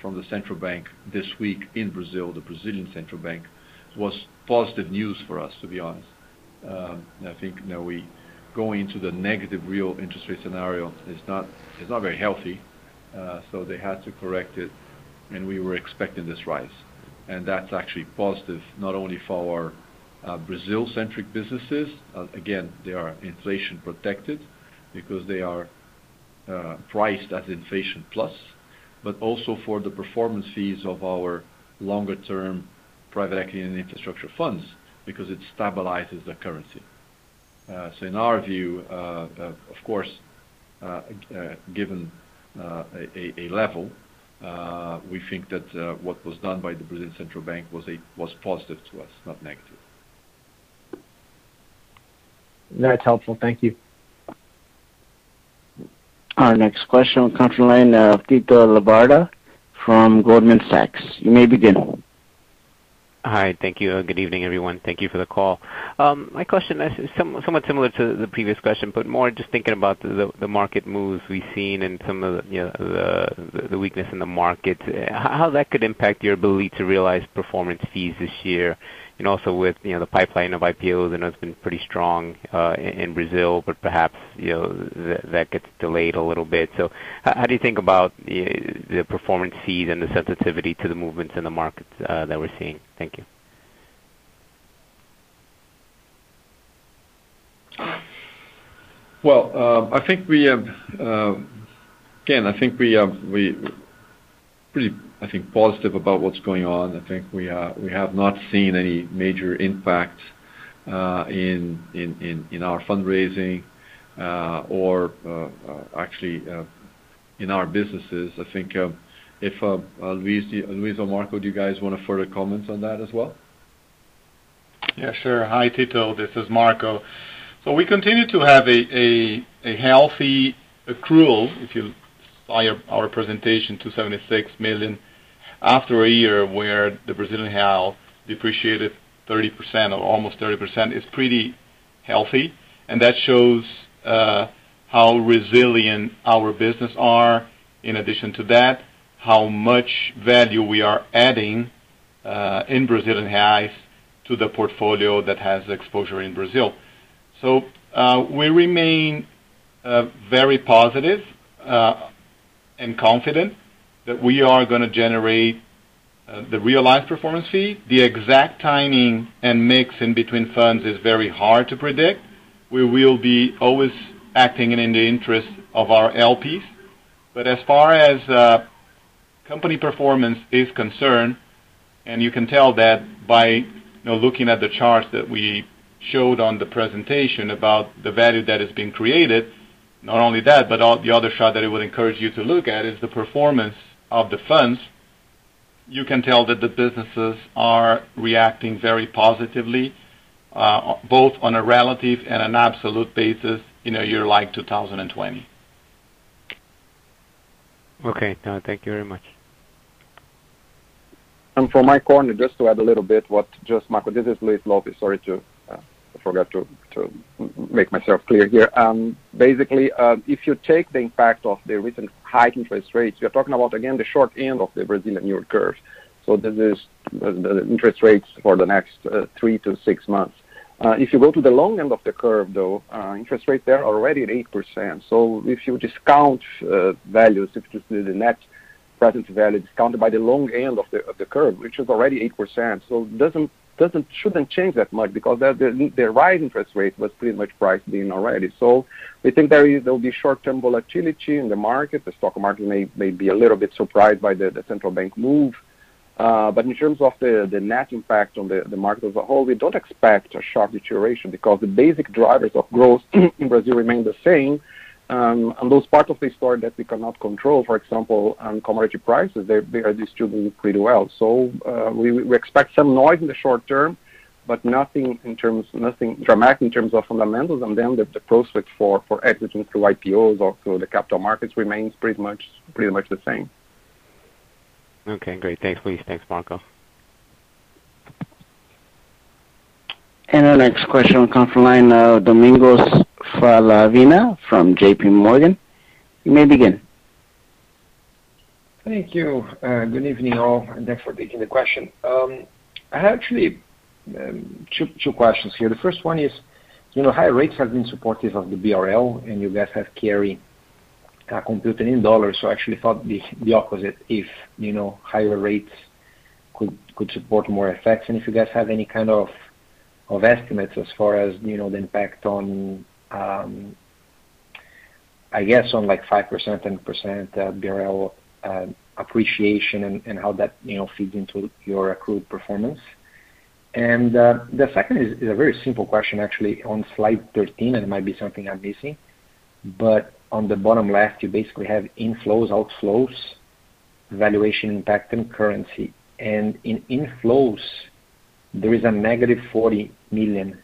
from the Central Bank this week in Brazil, the Brazilian Central Bank, was positive news for us, to be honest. I think, know, we go into the negative real interest rate scenario is not very healthy. Uh so they had to correct it, and we were expecting this rise. And that's actually positive not only for our uh, Brazil-centric businesses, uh, again, they are inflation protected because they are uh, priced as inflation plus, but also for the performance fees of our longer term private equity and infrastructure funds because it stabilizes the currency. Uh so in our view, of course, given a level, Uh, we think that uh, what was done by the Brazilian Central Bank was was positive to us, not negative. That's helpful. Thank you. Our next question will come from the line of Tito Labarta from Goldman Sachs. You may begin. Hi. Thank you. Good evening, everyone. Thank you for the call. Um, my question is somewhat similar to the previous question, but more just thinking about the market moves we've seen and some of the weakness in the market, how that could impact your ability to realize performance fees this year. And also with you know the pipeline of IPOs, I know it's been pretty strong in Brazil, but perhaps you know that gets delayed a little bit. So how do you think about the performance fees and the sensitivity to the movements in the markets that we're seeing? Thank you. Well, um I think we uh um again, I think we're pretty positive about what's going on. I think we uh, we have not seen any major impact uh, in our fundraising uh, or actually in our businesses. I think um, if Luis or Marco, do you guys want to further comment on that as well? Yeah, sure. Hi, Tito. This is Marco. So we continue to have a a healthy accrual. If you saw our presentation, 276 million, after a year where the Brazilian real depreciated 30% or almost 30%, is pretty healthy. And that shows uh, how resilient our business are. In addition to that, how much value we are adding uh, in Brazilian reais to the portfolio that has exposure in Brazil. So uh we remain uh, very positive and confident that we are going to generate uh, the realized performance fee. The exact timing and mix in between funds is very hard to predict. We will be always acting in the interest of our LPs. But as far as uh, company performance is concerned, and you can tell that by looking at the charts that we showed on the presentation about the value that is being created. Not only that, but the other chart that I would encourage you to look at is the performance of the funds. You can tell that the businesses are reacting very positively, uh, both on a relative and an absolute basis in a year like 2020. Okay. No, thank you very much. And from my corner, just to add a little bit what just Marco. This is Luis Lopes. Sorry, to, uh, I forgot to make myself clear here. Um, basically, uh, if you take the impact of the recent high interest rates, we are talking about, again, the short end of the Brazilian yield curve. So this is the interest rates for the next uh, three to six months. Uh, if you go to the long end of the curve, though, uh, interest rates there are already at 8%. So if you discount values, if you do the net present value discounted by the long end of the curve, which is already 8%, shouldn't change that much because the the rise interest rate was pretty much priced in already. So we think there will be short-term volatility in the market. The stock market may may be a little bit surprised by the the central bank move. Uh, but in terms of the the net impact on the, the market as a whole, we don't expect a sharp deterioration because the basic drivers of growth in Brazil remain the same. Those parts of the story that we cannot control, for example, commodity prices, they are distributing pretty well. So uh, we we expect some noise in the short term, but nothing in terms, nothing dramatic in terms of fundamentals. And then the the prospect for exiting through IPOs or through the capital markets remains pretty much pretty much the same. Okay, great. Thanks, Luis. Thanks, Marco. And our next question will come from the line of Domingos Falavina from JPMorgan. You may begin. Thank you. Uh, good evening, all, and thanks for taking the question. Um, I have actually um, two questions here. The first one is, you know, higher rates have been supportive of the BRL, and you guys have carry uh, computed in dollars. So I actually thought the opposite, if you know, higher rates could could support more effects. And if you guys have any kind of of estimates as far as you know, the impact on, Um, I guess, on like 5%, 10% BRL appreciation and how that you know, feeds into your accrued performance. And uh the second is a very simple question, actually, on slide 13, and it might be something I'm missing. But on the bottom left, you basically have inflows, outflows, valuation impact, and currency. And in inflows, there is a negative $40 million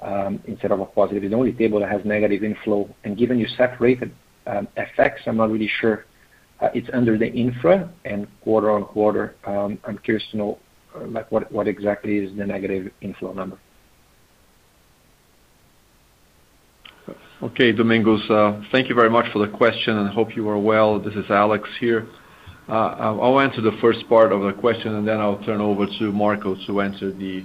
Um, instead of a positive. It's the only table that has negative inflow. And given you separated um, FX, I'm not really sure uh, it's under the infra and quarter-on-quarter. Um, I'm curious to know uh, like what what exactly is the negative inflow number. Okay, Domingos. Uh, thank you very much for the question, and hope you are well. This is Alex here. I'll answer the first part of the question, and then I'll turn over to Marco to answer the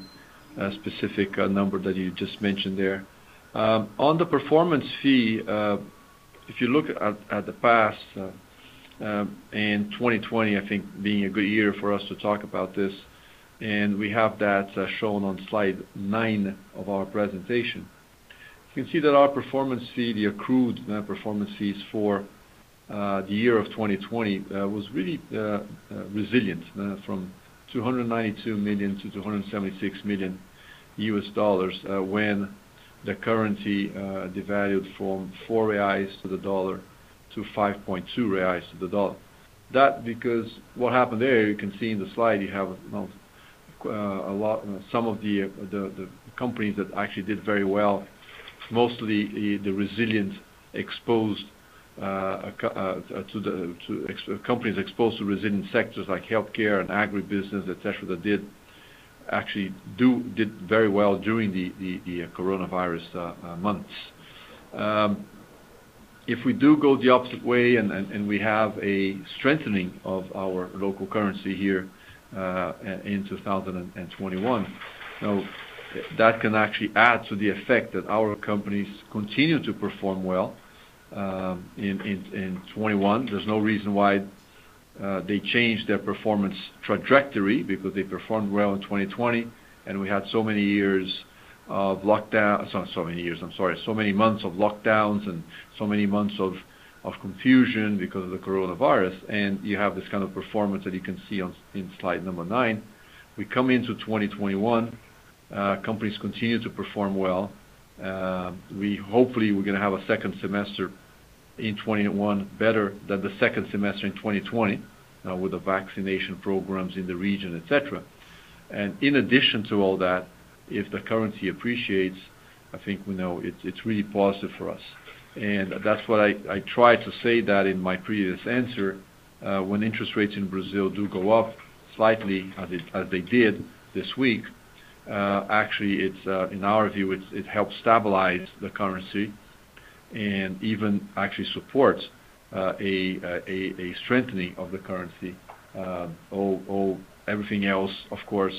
specific uh, number that you just mentioned there. Um, on the performance fee, uh, if you look at the past, uh, um, in 2020, I think being a good year for us to talk about this, and we have that shown on slide nine of our presentation. You can see that our performance fee, the accrued performance fees for the year of 2020, was really resilient, from $292 million to $276 million uh, when the currency uh, devalued from 4 reais to the dollar to 5.2 reais to the dollar. That because what happened there, you can see in the slide, you have uh, a lot some of the the companies that actually did very well, mostly the resilient Uh, uh, companies exposed to resilient sectors like healthcare and agribusiness, et cetera, that did actually do did very well during the coronavirus uh, months. Um, if we do go the opposite way and we have a strengthening of our local currency here in 2021, that can actually add to the effect that our companies continue to perform well Um, in 2021. There's no reason why uh, they change their performance trajectory because they performed well in 2020, and we had so many years of lockdown so many years I'm sorry, so many months of lockdowns and so many months of confusion because of the coronavirus. And you have this kind of performance that you can see in slide number nine. We come into 2021, uh, companies continue to perform well. Um we hopefully, we're going to have a second semester in 2021 better than the second semester in 2020 uh, with the vaccination programs in the region, et cetera. And in addition to all that, if the currency appreciates, I think we know it's really positive for us. And that's what I tried to say that in my previous answer. Uh, when interest rates in Brazil do go up slightly, as they did this week, uh, actually, it's in our view, it helps stabilize the currency and even actually supports uh, a strengthening of the currency. Uh, all everything else, of course,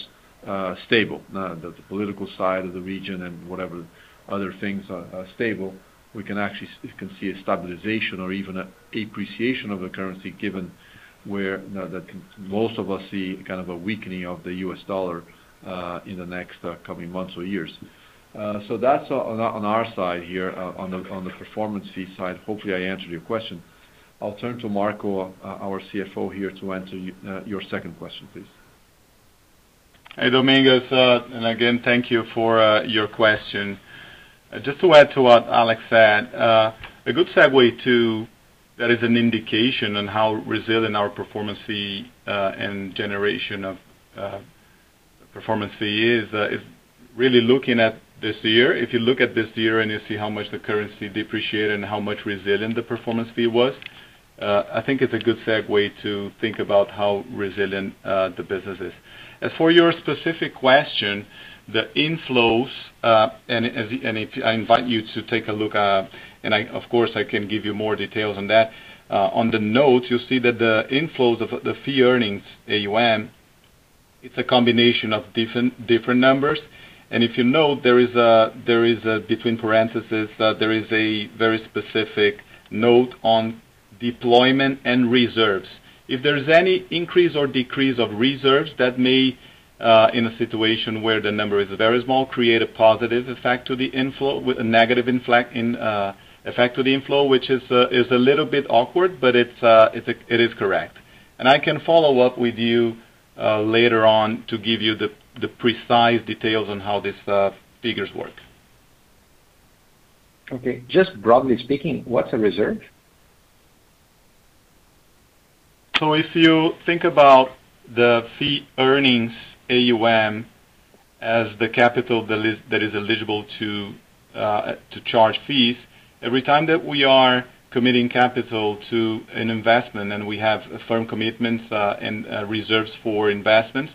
uh, stable. The political side of the region and whatever other things are stable, we can actually can see a stabilization or even a appreciation of the currency given where that most of us see kind of a weakening of the US dollar in the next coming months or years. Uh, that's on our side here uh, on the performance fee side. Hopefully, I answered your question. I'll turn to Marco, uh, our CFO here, to answer your second question, please. Hey, Domingos. And again, thank you for your question. Just to add to what Alex said, a good segue to that is an indication on how resilient our performance fee and generation of performance fee is, is really looking at this year. If you look at this year and you see how much the currency depreciated and how much resilient the performance fee was, uh, I think it's a good segue to think about how resilient uh, the business is. As for your specific question, the inflows, uh, and I invite you to take a look, and of course, I can give you more details on that. On the notes, you'll see that the inflows of the fee earnings, AUM, it's a combination of different different numbers. And if you note, there is a there is uh between parentheses, uh, there is a very specific note on deployment and reserves. If there's any increase or decrease of reserves, that may, uh, in a situation where the number is very small, create a positive effect to the inflow with a negative in uh, effect to the inflow, which is is a little bit awkward, but it's it is correct. And I can follow up with you later on to give you the the precise details on how these uh, figures work. Okay. Just broadly speaking, what's a reserve? So, If you think about the fee earnings AUM as the capital that is eligible uh, to charge fees, every time that we are committing capital to an investment and we have firm commitments uh, and reserves for investments,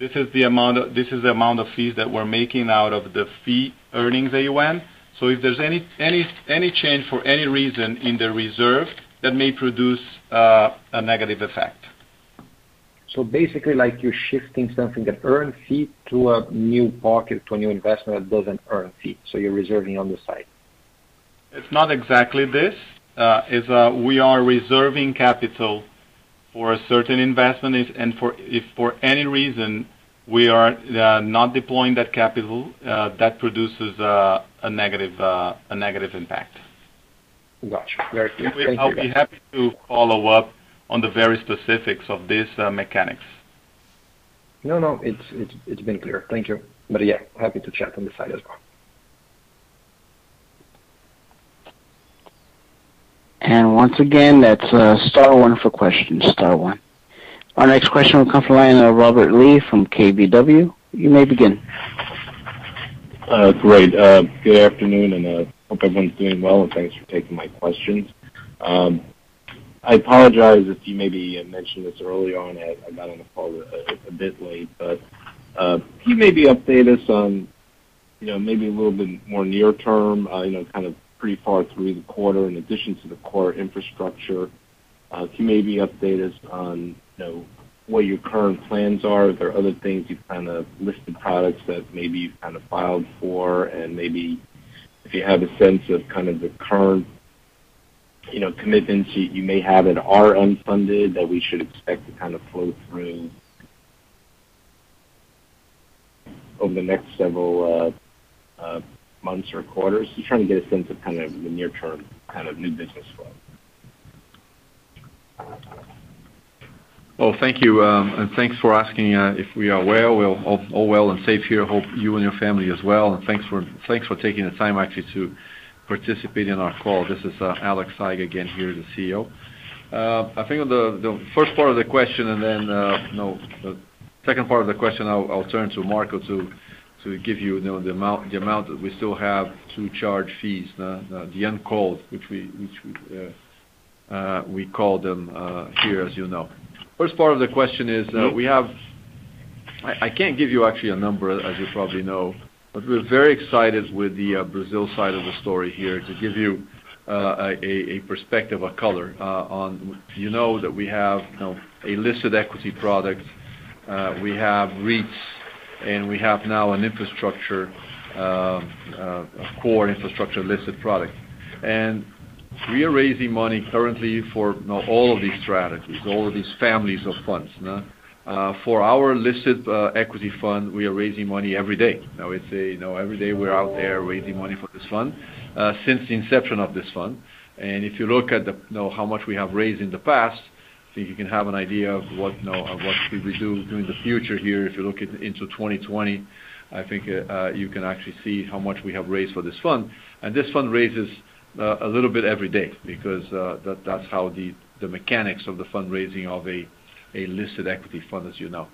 this is the amount of this is the amount of fees that we're making out of the fee earnings AUM. If there's any any any change for any reason in the reserve, that may produce a negative effect. So basically, like you're shifting something that earn fee to a new pocket, to a new investment that doesn't earn fee, so you're reserving on the side. It's not exactly this. Uh it's uh we are reserving capital for a certain investment, and for if for any reason we are uh, not deploying that capital, uh, that produces uh, a negative a negative impact. Got you. Very clear. Thank you. I'll be happy to follow up on the very specifics of this mechanics. No, no, it's been clear. Thank you. But yeah, happy to chat on the side as well. And once again, that's uh, star one for questions, star one. Our next question will come from the line of Robert Lee from KBW. You may begin. Uh, great. Uh, good afternoon, and hope everyone's doing well, and thanks for taking my questions. Um, I apologize if you maybe mentioned this early on. I got on the call a bit late. But can you maybe update us on you know, maybe a little bit more near term, uh, you know, kind of pretty far through the quarter, in addition to the core infrastructure, uh, can you maybe update us on you know, what your current plans are? Are there other things you've kind of listed products that maybe you've kind of filed for? And maybe if you have a sense of kind of the current you know, commitments you may have that are unfunded that we should expect to kind of flow through over the next several uh, uh, months or quarters. Just trying to get a sense of kind of the near term kind of new business flow. Well, thank you. Um and thanks for asking uh, if we are well. We're all well and safe here. Hope you and your family as well. And thanks for thanks for taking the time actually to participate in our call. This is uh, Alex Saigh again here, the CEO. Uh, I think on the first part of the question and then no, the second part of the question, I'll turn to Marco to give you the the amount that we still have to charge fees, the uncalled, which we uh, uh, we call them uh, here, as you know. First part of the question is, uh mm-hmm. we have I can't give you actually a number, as you probably know, but we're very excited with the Brazil side of the story here to give you a perspective, a color on. You know that we have a listed equity product. We have REITs, and we have now an infrastructure, um, uh, a core infrastructure listed product. And we are raising money currently for all of these strategies, all of these families of funds. Uh, for our listed uh, equity fund, we are raising money every day. Every day we're out there raising money for this fund since the inception of this fund. And if you look at how much we have raised in the past, Think you can have an idea of what we will do in the future here. If you look into 2020, I think uh, uh, you can actually see how much we have raised for this fund. And this fund raises uh, a little bit every day because that's how the mechanics of the fundraising of a listed equity fund, as you know.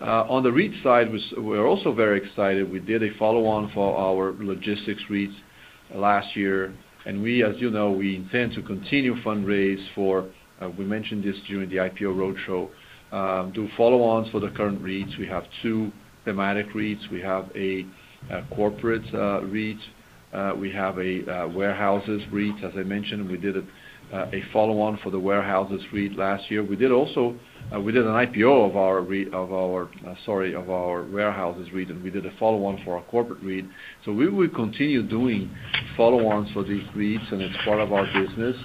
On the REIT side, we're also very excited. We did a follow-on for our logistics REITs last year. And we, as you know, we intend to continue fundraise for, Uh, we mentioned this during the IPO roadshow, um, do follow-ons for the current REITs. We have two thematic REITs. We have a corporate uh, REIT. Uh, we have a warehouses REIT. As I mentioned, we did a follow-on for the warehouses REIT last year. We did also uh we did an IPO of our of our uh sorry, of our warehouses REIT, and we did a follow-on for our corporate REIT. So we will continue doing follow-ons for these REITs, and it's part of our business.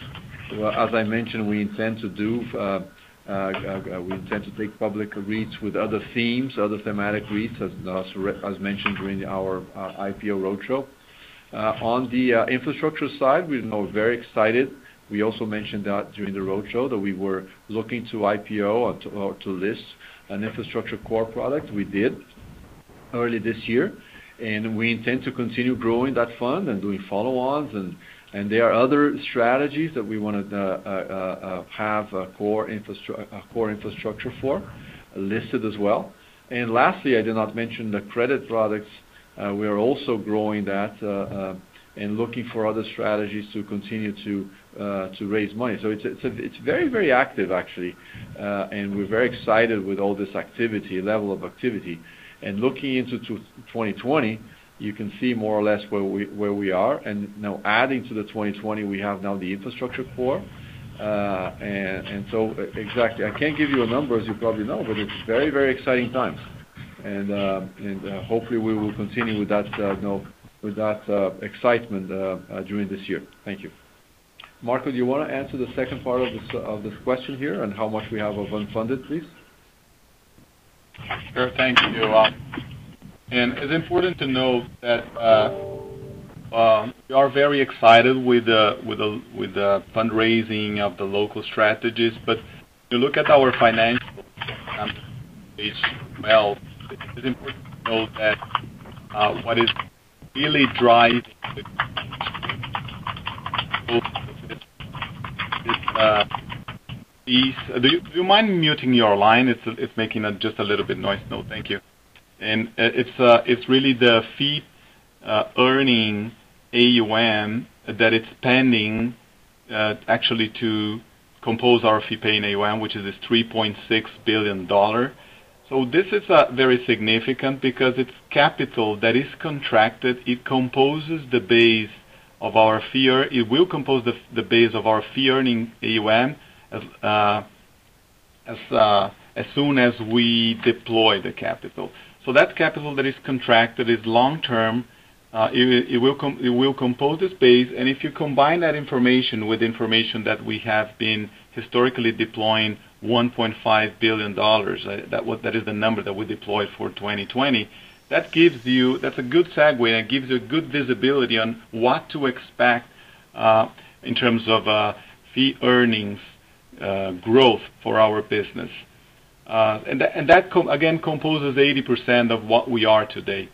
As I mentioned, we intend to do uh uh uh we intend to take public REITs with other themes, other thematic REITs, as mentioned during our IPO roadshow. On the infrastructure side, we're very excited. We also mentioned that during the roadshow that we were looking to IPO or to list an infrastructure core product. We did early this year. And we intend to continue growing that fund and doing follow-ons. And there are other strategies that we want to uh, uh, uh, have a core infrastructure for listed as well. And lastly, I did not mention the credit products. We are also growing that and looking for other strategies to continue to raise money. So it's very very active, actually. Uh and we're very excited with all this activity, level of activity. And looking into 2020, you can see more or less where we where we are. And now adding to the 2020, we have now the infrastructure core. Uh, and so, uh, exactly, I can't give you a number, as you probably know, but it's very very exciting times. And uh, and hopefully we will continue with that no with that excitement during this year. Thank you. Marco, do you want to answer the second part of this question here on how much we have of unfunded, please? Sure. Thank you. And it's important to note that we are very excited with uh with the with uh fundraising of the local strategies. If you look at our financials on page 12, it is important to note that what is really driving this piece. Do you mind muting your line? It's it's making just a little bit noise. No, thank you. And uh, it's uh, it's really the fee-earning uh, AUM that it's pending actually to compose our fee-paying AUM, which is this $3.6 billion. So this is very significant because it's capital that is contracted. It composes the base of our fee. It will compose the base of our fee-earning AUM as soon as we deploy the capital. So that capital that is contracted is long-term. Uh, it will it will compose this base, and if you combine that information with information that we have been historically deploying $1.5 billion, uh, that is the number that we deployed for 2020. That's a good segue, and gives you good visibility on what to expect uh, in terms of fee earnings growth for our business. Uh, and that, again, composes 80% of what we are today.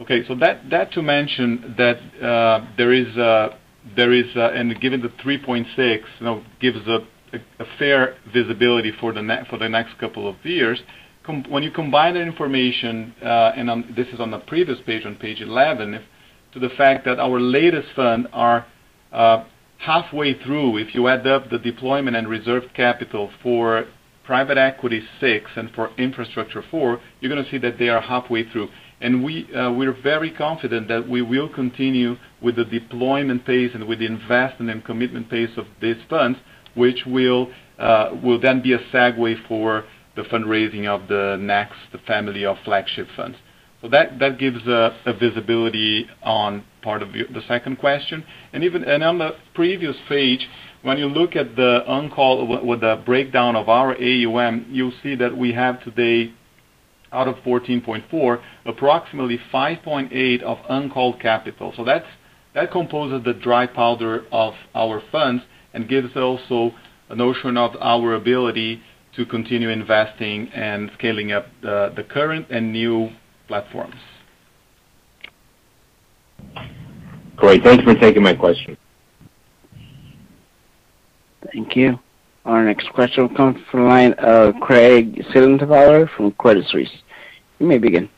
Okay, so that to mention that uh, there is, uh, and given the 3.6 gives a fair visibility for the for the next couple of years. When you combine that information, and this is on the previous page, on page 11, to the fact that our latest fund are halfway through. If you add up the deployment and reserved capital for Private Equity six and for Infrastructure four, you're going to see that they are halfway through. And uh, We're very confident that we will continue with the deployment pace and with the investment and commitment pace of these funds, which will uh, will then be a segue for the fundraising of the next the family of flagship funds. So that gives a visibility on part of the second question. And even and on the previous page, when you look at the on-call with the breakdown of our AUM, you'll see that we have today, out of $14.4, approximately $5.8 of uncalled capital. So that's that composes the dry powder of our funds and gives also a notion of our ability to continue investing and scaling up the current and new platforms. Great. Thank you for taking my question. Thank you. Our next question will come from the line of Craig Siegenthaler from Credit Suisse. You may begin.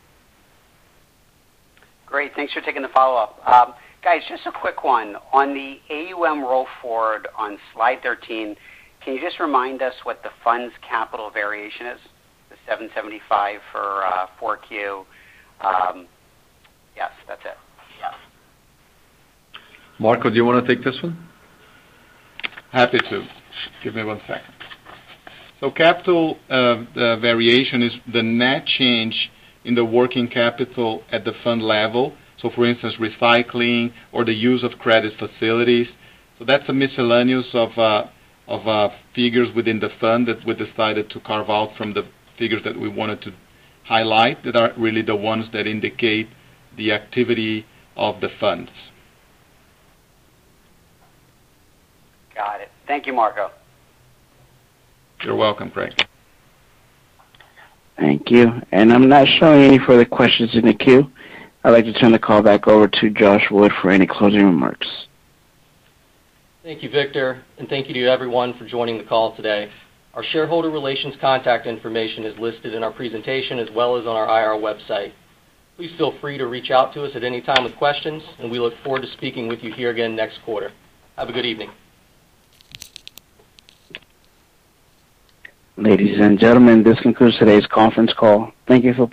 Great. Thanks for taking the follow-up. Um, guys, just a quick one. On the AUM roll forward on slide 13, can you just remind us what the fund's capital variation is? The 775 for uh, 4Q. Um, yes, that's it. Marco, do you want to take this one? Happy to. Give me one second. Capital uh, variation is the net change in the working capital at the fund level. So for instance, recycling or the use of credit facilities. So that's a miscellaneous of uh, of uh, figures within the fund that we decided to carve out from the figures that we wanted to highlight, that are really the ones that indicate the activity of the funds. Got it. Thank you, Marco. You're welcome, Craig. Thank you. And I'm not showing any further questions in the queue. I'd like to turn the call back over to Josh Wood for any closing remarks. Thank you, Victor, and thank you to everyone for joining the call today. Our shareholder relations contact information is listed in our presentation as well as on our IR website. Please feel free to reach out to us at any time with questions, and we look forward to speaking with you here again next quarter. Have a good evening. Ladies and gentlemen, this concludes today's conference call. Thank you for